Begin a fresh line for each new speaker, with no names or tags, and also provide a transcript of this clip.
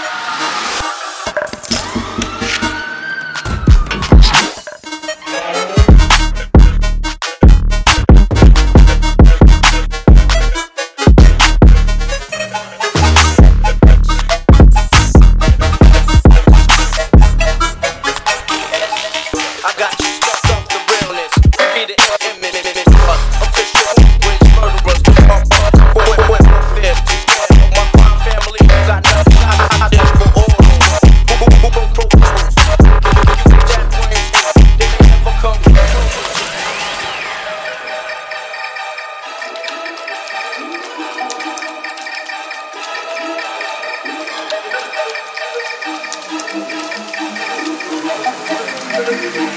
Yeah. Thank